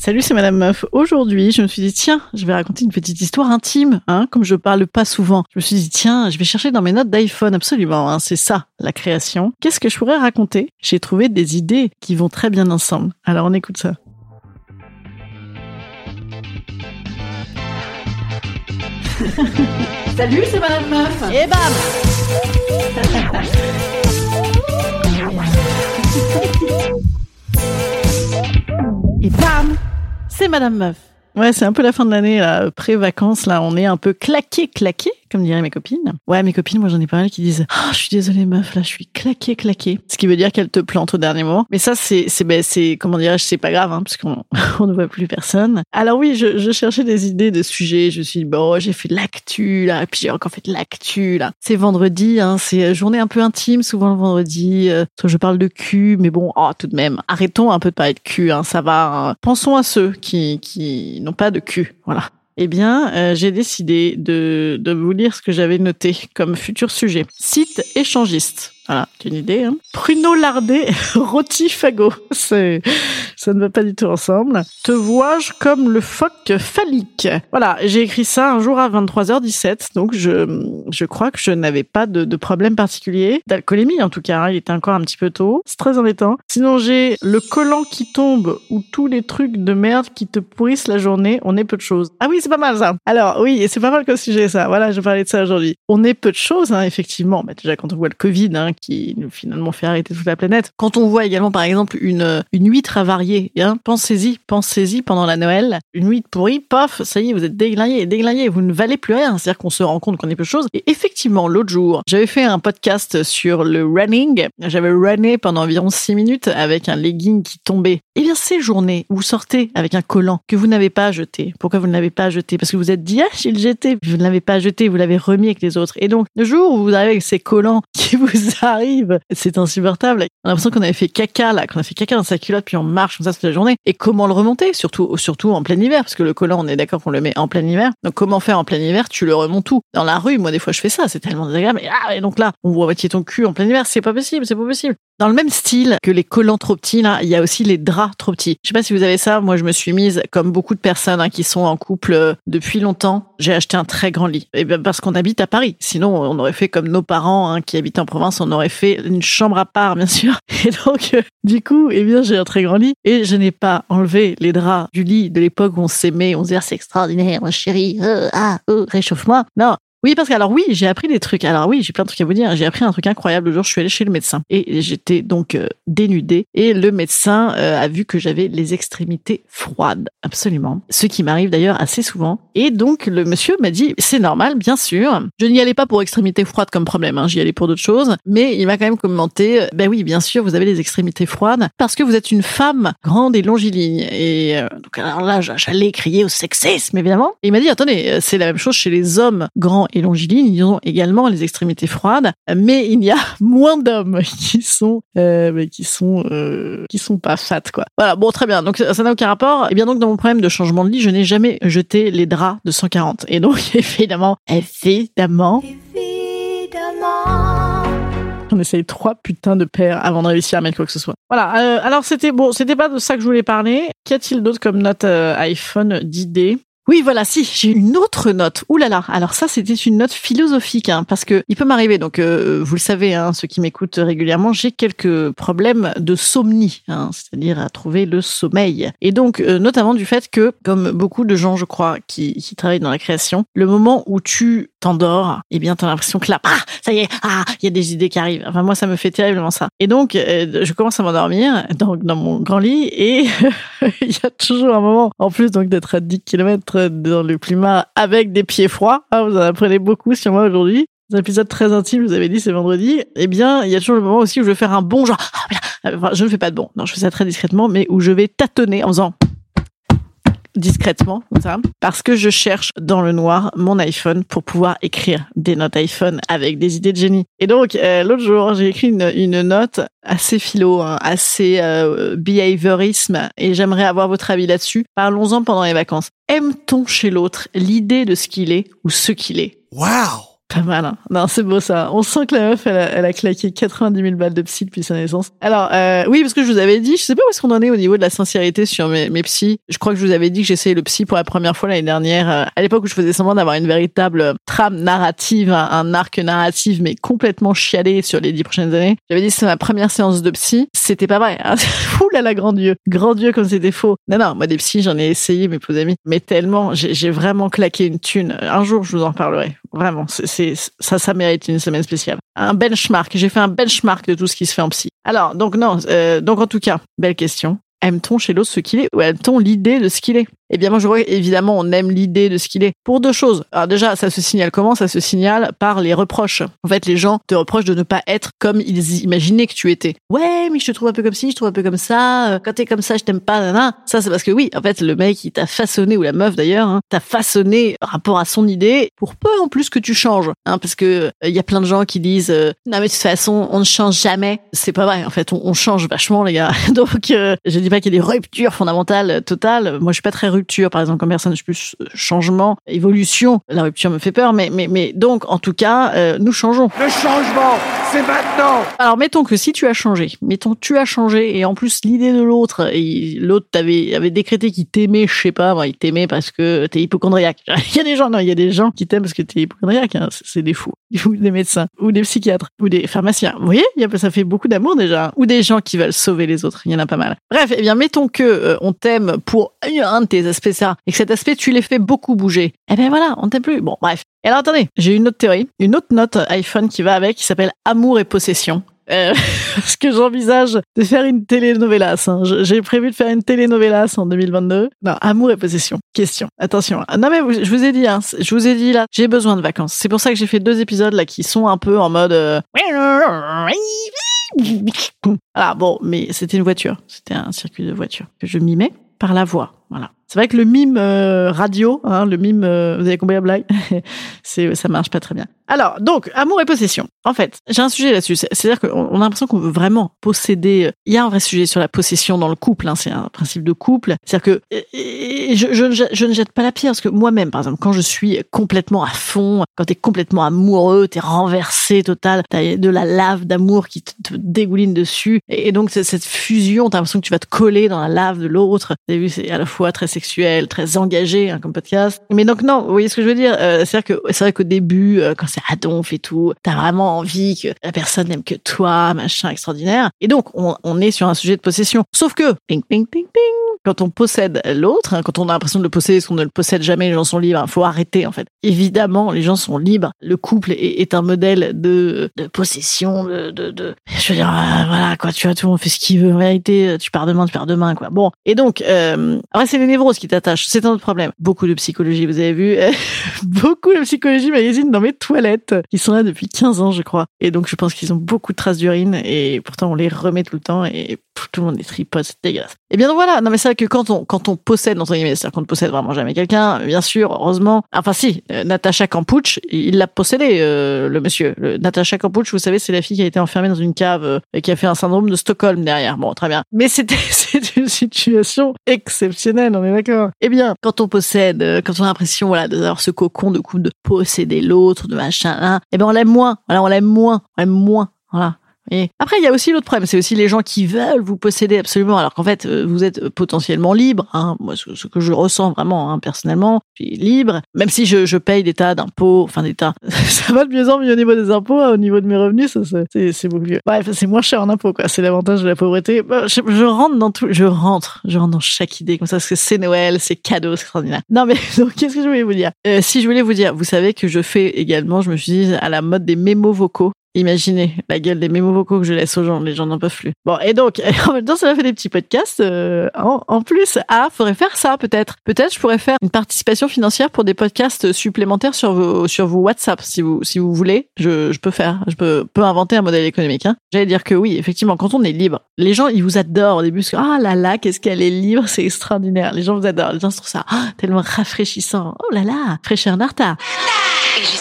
Salut, c'est Madame Meuf. Aujourd'hui, je me suis dit, tiens, je vais raconter une petite histoire intime, hein, comme je parle pas souvent. Je me suis dit, tiens, je vais chercher dans mes notes d'iPhone, absolument, hein, c'est ça, la création. Qu'est-ce que je pourrais raconter? J'ai trouvé des idées qui vont très bien ensemble. Alors, on écoute ça. Salut, c'est Madame Meuf. Et bam C'est Madame Meuf. Ouais, c'est un peu la fin de l'année, là, pré-vacances, là, on est un peu claqué, claqué comme diraient mes copines. Ouais, mes copines, moi j'en ai pas mal qui disent "Ah, je suis désolée meuf, là je suis claquée claquée." Ce qui veut dire qu'elle te plante au dernier moment. Mais ça c'est c'est ben, c'est comment dirais-je, c'est pas grave hein, parce on ne voit plus personne. Alors oui, je, je cherchais des idées de sujets, je me suis dit bon, j'ai fait de l'actu là, et puis j'ai encore fait de l'actu là. C'est vendredi hein, c'est journée un peu intime souvent le vendredi, euh, je parle de cul mais bon, oh, tout de même, arrêtons un peu de parler de cul hein, ça va. Hein. Pensons à ceux qui qui n'ont pas de cul. Voilà. Eh bien, euh, j'ai décidé de, de vous lire ce que j'avais noté comme futur sujet. Site échangiste. Voilà, une idée. Hein Pruneau lardé, rôti fagot. C'est, ça ne va pas du tout ensemble. Te vois-je comme le phoque phallique? Voilà, j'ai écrit ça un jour à 23h17, donc je, je crois que je n'avais pas de, de problème particulier, d'alcoolémie en tout cas. Hein. il était encore un petit peu tôt, c'est très embêtant. Sinon, j'ai le collant qui tombe ou tous les trucs de merde qui te pourrissent la journée. On est peu de choses. Ah oui, c'est pas mal ça. Alors oui, c'est pas mal comme sujet ça. Voilà, je parlais de ça aujourd'hui. On est peu de choses, hein, effectivement. Mais déjà quand on voit le Covid, hein, qui nous finalement fait arrêter toute la planète. Quand on voit également, par exemple, une, une huître avariée, hein, pensez-y, pensez-y pendant la Noël, une huître pourrie, paf, ça y est, vous êtes déglingué, déglingué, vous ne valez plus rien. C'est-à-dire qu'on se rend compte qu'on est peu de choses. Et effectivement, l'autre jour, j'avais fait un podcast sur le running. J'avais runné pendant environ six minutes avec un legging qui tombait. Eh bien, ces journées vous sortez avec un collant que vous n'avez pas jeté. Pourquoi vous ne l'avez pas jeté? Parce que vous êtes dit, ah, j'ai le jeté. Vous ne l'avez pas jeté, vous l'avez remis avec les autres. Et donc, le jour où vous arrivez avec ces collants qui vous arrivent, c'est insupportable. On a l'impression qu'on avait fait caca, là, qu'on a fait caca dans sa culotte, puis on marche comme ça toute la journée. Et comment le remonter? Surtout, surtout en plein hiver, parce que le collant, on est d'accord qu'on le met en plein hiver. Donc, comment faire en plein hiver? Tu le remontes où? Dans la rue, moi, des fois, je fais ça. C'est tellement désagréable. Et, ah, et donc là, on voit moitié ton cul en plein hiver. C'est pas possible, c'est pas possible. Dans le même style que les collants trop petits, là, il y a aussi les draps trop petits. Je sais pas si vous avez ça. Moi, je me suis mise, comme beaucoup de personnes hein, qui sont en couple euh, depuis longtemps, j'ai acheté un très grand lit. Et bien parce qu'on habite à Paris. Sinon, on aurait fait comme nos parents hein, qui habitent en province, on aurait fait une chambre à part, bien sûr. Et donc, euh, du coup, eh bien, j'ai un très grand lit et je n'ai pas enlevé les draps du lit de l'époque où on s'aimait, on se disait ah, c'est extraordinaire, mon chéri, euh, ah, oh, réchauffe-moi. Non, oui, parce que alors oui, j'ai appris des trucs. Alors oui, j'ai plein de trucs à vous dire. J'ai appris un truc incroyable. Le jour, je suis allée chez le médecin et j'étais donc euh, dénudée et le médecin euh, a vu que j'avais les extrémités froides, absolument. Ce qui m'arrive d'ailleurs assez souvent. Et donc le monsieur m'a dit c'est normal, bien sûr. Je n'y allais pas pour extrémités froides comme problème. Hein. J'y allais pour d'autres choses, mais il m'a quand même commenté. Ben oui, bien sûr, vous avez les extrémités froides parce que vous êtes une femme grande et longiligne. Et euh, donc alors là, j'allais crier au sexisme évidemment. Et il m'a dit attendez, c'est la même chose chez les hommes grands et longilines, ils ont également les extrémités froides, mais il y a moins d'hommes qui sont euh, qui sont euh, qui sont pas fat quoi. Voilà, bon très bien. Donc ça n'a aucun rapport. Et eh bien donc dans mon problème de changement de lit, je n'ai jamais jeté les draps de 140. Et donc évidemment, évidemment, évidemment on essaye trois putains de paires avant de réussir à mettre quoi que ce soit. Voilà. Euh, alors c'était bon, c'était pas de ça que je voulais parler. Qu'y a-t-il d'autre comme note iPhone d'idées? Oui, voilà, si, j'ai une autre note. Ouh là là. Alors ça, c'était une note philosophique, hein, parce que il peut m'arriver. Donc, euh, vous le savez, hein, ceux qui m'écoutent régulièrement, j'ai quelques problèmes de somnie, hein, c'est-à-dire à trouver le sommeil. Et donc, euh, notamment du fait que, comme beaucoup de gens, je crois, qui, qui travaillent dans la création, le moment où tu t'endors, eh bien, t'as l'impression que là, ça y est, ah, il y a des idées qui arrivent. Enfin, moi, ça me fait terriblement ça. Et donc, euh, je commence à m'endormir dans, dans mon grand lit et il y a toujours un moment, en plus donc d'être à 10 km dans le climat avec des pieds froids. Ah, vous en apprenez beaucoup sur moi aujourd'hui. un épisode très intime, vous avais dit, c'est vendredi. Eh bien, il y a toujours le moment aussi où je vais faire un bon genre. Ah, enfin, je ne fais pas de bon. Non, je fais ça très discrètement, mais où je vais tâtonner en faisant discrètement, parce que je cherche dans le noir mon iPhone pour pouvoir écrire des notes iPhone avec des idées de génie. Et donc, euh, l'autre jour, j'ai écrit une, une, note assez philo, hein, assez euh, behaviorisme, et j'aimerais avoir votre avis là-dessus. Parlons-en pendant les vacances. Aime-t-on chez l'autre l'idée de ce qu'il est ou ce qu'il est? Wow pas mal, hein. Non, c'est beau ça. On sent que la meuf, elle a, elle a claqué 90 000 balles de psy depuis sa naissance. Alors, euh, oui, parce que je vous avais dit, je sais pas où est-ce qu'on en est au niveau de la sincérité sur mes, psys. Je crois que je vous avais dit que j'essayais le psy pour la première fois l'année dernière, euh, à l'époque où je faisais semblant d'avoir une véritable trame narrative, un, arc narratif, mais complètement chialé sur les dix prochaines années. J'avais dit c'est ma première séance de psy. C'était pas vrai. Hein. Ouh là là, grand Dieu. Grand Dieu comme c'était faux. Non, non, moi des psys, j'en ai essayé, mes pauvres amis. Mais tellement, j'ai vraiment claqué une thune. Un jour, je vous en parlerai. Vraiment, c'est ça, ça mérite une semaine spéciale. Un benchmark. J'ai fait un benchmark de tout ce qui se fait en psy. Alors, donc non, euh, donc en tout cas, belle question. Aime-t-on chez l'autre ce qu'il est ou aime-t-on l'idée de ce qu'il est? Eh bien, moi, je vois évidemment, on aime l'idée de ce qu'il est. Pour deux choses. Alors déjà, ça se signale comment? Ça se signale par les reproches. En fait, les gens te reprochent de ne pas être comme ils imaginaient que tu étais. Ouais, mais je te trouve un peu comme ci, je te trouve un peu comme ça. Euh, quand t'es comme ça, je t'aime pas. Nana. Ça, c'est parce que oui, en fait, le mec, il t'a façonné ou la meuf d'ailleurs, hein, t'a façonné rapport à son idée pour peu en plus que tu changes. Hein, parce que il euh, y a plein de gens qui disent euh, non mais de toute façon, on ne change jamais. C'est pas vrai. En fait, on, change vachement, les gars. Donc, je dis pas qu'il y a des ruptures fondamentales totales. Moi, je suis pas très rupture, par exemple, comme personne, je plus changement, évolution. La rupture me fait peur, mais, mais, mais donc, en tout cas, euh, nous changeons. Le changement, c'est maintenant Alors, mettons que si tu as changé, mettons tu as changé, et en plus, l'idée de l'autre, et l'autre t'avait avait décrété qu'il t'aimait, je sais pas, moi, il t'aimait parce que t'es hypochondriaque. Il y a des gens, non, il y a des gens qui t'aiment parce que t'es hypochondriaque, hein, c'est des fous. Ou des médecins, ou des psychiatres, ou des pharmaciens. Vous voyez, ça fait beaucoup d'amour déjà. Ou des gens qui veulent sauver les autres, il y en a pas mal. Bref, eh bien, mettons que euh, on t'aime pour un de tes aspects ça, et que cet aspect, tu les fais beaucoup bouger. Eh ben voilà, on t'aime plus. Bon, bref. Et alors attendez, j'ai une autre théorie, une autre note iPhone qui va avec, qui s'appelle Amour et possession. Euh, parce que j'envisage de faire une télénovelas. Hein. J'ai prévu de faire une télénovelas en 2022. Non, amour et possession. Question. Attention. Non mais je vous ai dit, hein, je vous ai dit là, j'ai besoin de vacances. C'est pour ça que j'ai fait deux épisodes là qui sont un peu en mode. Euh... Ah bon, mais c'était une voiture. C'était un circuit de voiture que je mimais par la voix. Voilà. C'est vrai que le mime euh, radio, hein, le mime, euh, vous avez compris la blague? C'est, ça marche pas très bien. Alors, donc, amour et possession. En fait, j'ai un sujet là-dessus. C'est-à-dire qu'on a l'impression qu'on veut vraiment posséder. Il y a un vrai sujet sur la possession dans le couple. Hein, c'est un principe de couple. C'est-à-dire que je, ne jette pas la pierre parce que moi-même, par exemple, quand je suis complètement à fond, quand t'es complètement amoureux, t'es renversé total, t'as de la lave d'amour qui te, dégouline dessus, et, donc cette fusion, t'as l'impression que tu vas te coller dans la lave de l'autre. Avez vu, c'est à la fois très sexuel, très engagé hein, comme podcast. Mais donc non, vous voyez ce que je veux dire? Euh, C'est-à-dire que c'est vrai qu'au début, euh, quand c'est à donf et tout, t'as vraiment envie que la personne n'aime que toi, machin extraordinaire. Et donc on, est sur un sujet de possession. Sauf que ping ping ping ping quand on possède l'autre, hein, quand on a l'impression de le posséder, parce qu'on ne le possède jamais, les gens sont libres. Il faut arrêter en fait. Évidemment, les gens sont libres. Le couple est, un modèle de, possession, de, je veux dire, euh, voilà quoi. Tu vois, tout le monde fait ce qu'il veut. En réalité, tu pars demain, tu pars demain quoi. Bon, et donc euh, après c'est les névroses qui t'attachent. C'est un autre problème. Beaucoup de psychologie, vous avez vu, beaucoup de psychologie magazine dans mes toilettes. Ils sont là depuis 15 ans, je crois. Et donc je pense qu'ils ont beaucoup de traces d'urine et pourtant on les remet tout le temps et tout le monde est tripote, c'est dégueulasse. Et bien donc voilà, non mais c'est vrai que quand on quand on possède entre guillemets, c'est-à-dire qu'on ne possède vraiment jamais quelqu'un, bien sûr, heureusement. Enfin si, euh, Natacha Kampuch, il l'a possédé euh, le monsieur. Le, Natacha Kampuch, vous savez, c'est la fille qui a été enfermée dans une cave euh, et qui a fait un syndrome de Stockholm derrière. Bon, très bien. Mais c'était c'est une situation exceptionnelle, on est d'accord. Eh bien, quand on possède, quand on a l'impression voilà d'avoir ce cocon de coup de posséder l'autre, de machin, hein, eh ben on l'aime moins. Voilà, on l'aime moins, on l'aime moins. Voilà. Et après, il y a aussi l'autre problème, c'est aussi les gens qui veulent vous posséder absolument, alors qu'en fait, euh, vous êtes potentiellement libre. Hein. Moi, ce, que je ressens vraiment, hein, personnellement, je suis libre, même si je, je paye des tas d'impôts, enfin des tas. ça va de mieux en mieux au niveau des impôts, hein, au niveau de mes revenus, ça, c'est, c'est beaucoup mieux. Bref, c'est moins cher en impôts, quoi. C'est l'avantage de la pauvreté. Bah, je, je, rentre dans tout, je rentre, je rentre dans chaque idée comme ça, parce que c'est Noël, c'est cadeau, c'est extraordinaire. Non, mais donc, qu'est-ce que je voulais vous dire? Euh, Si je voulais vous dire, vous savez que je fais également, je me suis dit, à la mode des mémos vocaux. Imaginez la gueule des mémos vocaux que je laisse aux gens, les gens n'en peuvent plus. Bon, et donc, en même temps, ça m'a fait des petits podcasts. euh, en, plus, ah, faudrait faire ça peut-être. Peut-être je pourrais faire une participation financière pour des podcasts supplémentaires sur vos sur vos WhatsApp, si vous si vous voulez. Je, je peux faire, je peux peux inventer un modèle économique. Hein. J'allais dire que oui, effectivement, quand on est libre, les gens ils vous adorent au début. Ah là là, qu'est-ce qu'elle est libre, c'est extraordinaire. Les gens vous adorent. Les gens se trouvent ça ah, tellement rafraîchissant. Oh là là, fraîcheur Narta.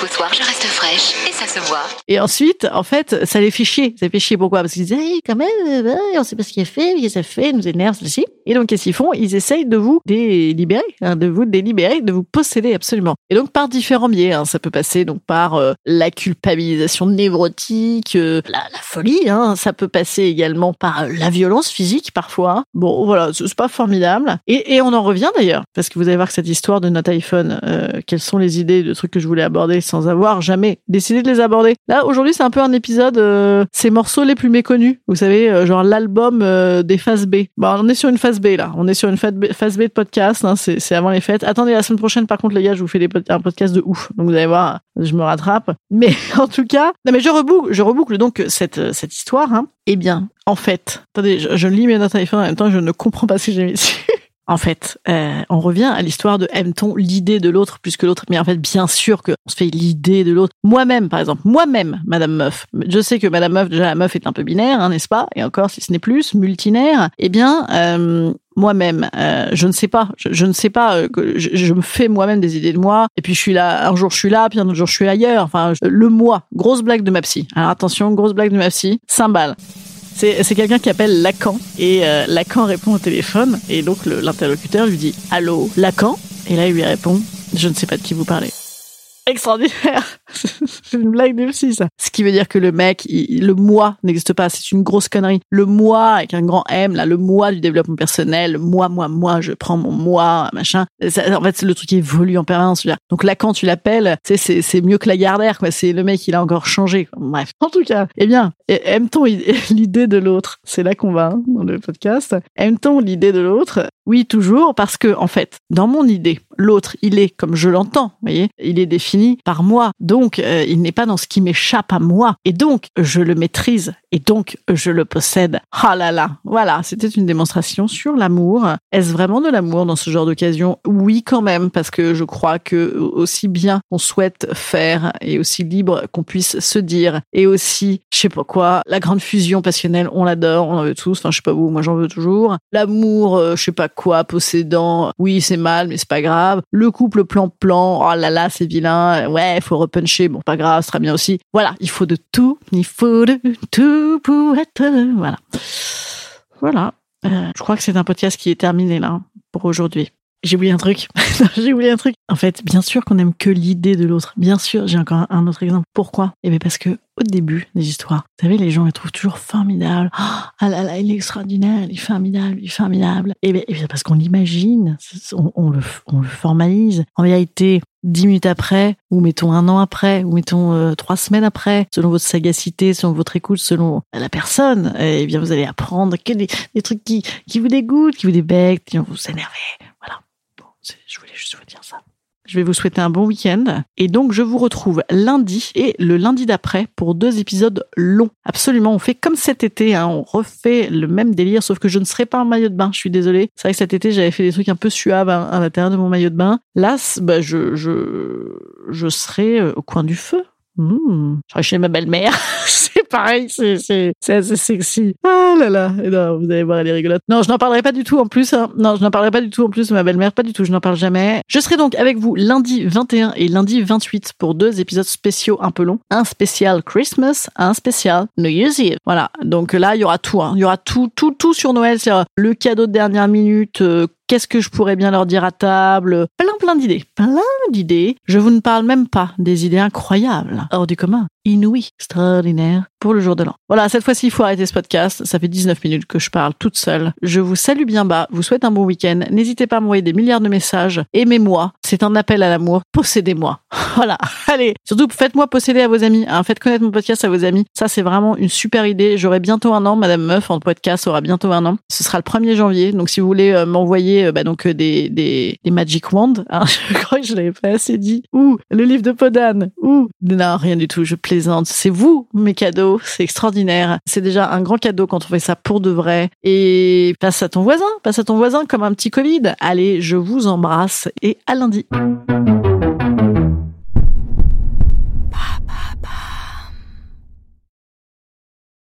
Et jusqu'au soir, je reste fraîche et ça se voit. Et ensuite, en fait, ça les fait chier. Ça les fait chier. Pourquoi? Parce qu'ils disent, hey, quand même, euh, on sait pas ce qu'il a fait, qu'est-ce qu'il a fait, nous énerve, ceci. Et donc, qu'est-ce qu'ils font? Ils essayent de vous délibérer, hein, de vous délibérer, de vous posséder absolument. Et donc, par différents biais, hein, ça peut passer donc par euh, la culpabilisation névrotique, euh, la, folie. Hein, ça peut passer également par euh, la violence physique parfois. Bon, voilà, c'est pas formidable. Et, et on en revient d'ailleurs, parce que vous allez voir que cette histoire de notre iPhone, euh, quelles sont les idées de trucs que je voulais aborder sans avoir jamais décidé de les aborder. Là, aujourd'hui, c'est un peu un épisode, ces morceaux les plus méconnus. Vous savez, genre l'album des phases B. Bon, on est sur une phase B là. On est sur une phase B, de podcast. Hein, c'est avant les fêtes. Attendez, la semaine prochaine, par contre, les gars, je vous fais des un podcast de ouf. Donc vous allez voir, je me rattrape. Mais en tout cas, non mais je reboucle, donc cette cette histoire. Hein. Eh bien, en fait, attendez, je, je lis mes notes iPhone en même temps, je ne comprends pas ce que j'ai mis dessus. En fait, euh, on revient à l'histoire de aime-t-on l'idée de l'autre plus que l'autre? Mais en fait, bien sûr que on se fait l'idée de l'autre. Moi-même, par exemple, moi-même, Madame Meuf. Je sais que Madame Meuf, déjà la meuf est un peu binaire, hein, n'est-ce pas? Et encore, si ce n'est plus, multinaire. Eh bien, euh, moi-même, euh, je ne sais pas. Je, ne sais pas. euh, que je, me fais moi-même des idées de moi. Et puis je suis là. Un jour je suis là, puis un autre jour je suis ailleurs. Enfin, le moi. Grosse blague de ma psy. Alors attention, grosse blague de ma psy. Cymbale. C'est quelqu'un qui appelle Lacan et euh, Lacan répond au téléphone et donc l'interlocuteur lui dit Allô, Lacan? Et là il lui répond Je ne sais pas de qui vous parlez. Extraordinaire C'est une blague de ça. Ce qui veut dire que le mec, le moi n'existe pas, c'est une grosse connerie. Le moi avec un grand M, là, le moi du développement personnel, moi, moi, moi, je prends mon moi, machin. Ça, en fait, c'est le truc qui évolue en permanence. Donc tu l'appelles, tu sais, c'est c'est mieux que la Gardère, quoi. C'est le mec, il a encore changé. Bref. En tout cas, eh bien, aime-t-on l'idée de l'autre? C'est là qu'on va hein, dans le podcast. Aime-t-on l'idée de l'autre? Oui, toujours, parce que en fait, dans mon idée, l'autre, il est comme je l'entends. Voyez, il est défini par moi. Donc, euh, il n'est pas dans ce qui m'échappe à moi. Et donc, je le maîtrise. Et donc, je le possède. Ah là là. Voilà, c'était une démonstration sur l'amour. Est-ce vraiment de l'amour dans ce genre d'occasion? Oui, quand même, parce que je crois que aussi bien qu'on souhaite faire et aussi libre qu'on puisse se dire et aussi, je sais pas quoi, la grande fusion passionnelle, on l'adore, on en veut tous. Enfin, je sais pas vous, moi j'en veux toujours. L'amour, euh, je sais pas quoi, possédant. Oui, c'est mal, mais c'est pas grave. Le couple plan-plan. Oh là là, c'est vilain. Ouais, faut repuncher. Bon, pas grave, sera bien aussi. Voilà, il faut de tout. Il faut de tout pour être. Voilà. Voilà. Euh, je crois que c'est un podcast qui est terminé là pour aujourd'hui. J'ai oublié un truc. j'ai oublié un truc. En fait, bien sûr qu'on aime que l'idée de l'autre. Bien sûr, j'ai encore un autre exemple. Pourquoi? Eh bien parce que au début des histoires, vous savez, les gens les trouvent toujours formidables. Ah là là, il est extraordinaire, il est formidable, il est formidable. Et bien, eh bien parce qu'on l'imagine, on, on le, on le formalise. En réalité, dix minutes après, ou mettons un an après, ou mettons euh, trois semaines après, selon votre sagacité, selon votre écoute, selon la personne, eh bien vous allez apprendre que des, des trucs qui, qui vous dégoûtent, qui vous débectent, qui vont vous énerver. Voilà. Bon, je voulais juste vous dire ça. Je vais vous souhaiter un bon week-end. Et donc, je vous retrouve lundi et le lundi d'après pour deux épisodes longs. Absolument. On fait comme cet été. Hein. On refait le même délire, sauf que je ne serai pas en maillot de bain. Je suis désolée. C'est vrai que cet été, j'avais fait des trucs un peu suaves à, l'intérieur de mon maillot de bain. Là, bah, je, je, je serai euh, au coin du feu. Mmh. Je serai chez ma belle-mère. c'est pareil, c'est, c'est, c'est assez sexy. Ah là là. Non, vous allez voir, elle est rigolote. Non, je n'en parlerai pas du tout en plus. hein. Non, je n'en parlerai pas du tout en plus de ma belle-mère. Pas du tout, je n'en parle jamais. Je serai donc avec vous lundi 21 et lundi 28 pour deux épisodes spéciaux un peu longs. Un spécial Christmas, un spécial New Year's Eve. Voilà. Donc là, il y aura tout. hein. Il y aura tout, tout, tout sur Noël. C'est le cadeau de dernière minute. euh, Qu'est-ce que je pourrais bien leur dire à table? Plein, plein d'idées. Plein d'idées. Je vous ne parle même pas des idées incroyables, hors du commun, inouïes, extraordinaires pour le jour de l'an. Voilà, cette fois-ci, il faut arrêter ce podcast. Ça fait 19 minutes que je parle toute seule. Je vous salue bien bas, vous souhaite un bon week-end. N'hésitez pas à m'envoyer des milliards de messages. Aimez-moi. C'est un appel à l'amour. Possédez-moi. Voilà. Allez. Surtout, faites-moi posséder à vos amis. hein. Faites connaître mon podcast à vos amis. Ça, c'est vraiment une super idée. J'aurai bientôt un an. Madame Meuf, en podcast, aura bientôt un an. Ce sera le 1er janvier. Donc, si vous voulez euh, m'envoyer euh, bah, donc euh, des, des, Magic Wand, hein, je crois que je l'avais pas assez dit. Ou le livre de Podane. Ou, non, rien du tout. Je C'est vous, mes cadeaux. C'est extraordinaire. C'est déjà un grand cadeau quand on fait ça pour de vrai. Et passe à ton voisin, passe à ton voisin comme un petit Covid. Allez, je vous embrasse et à lundi.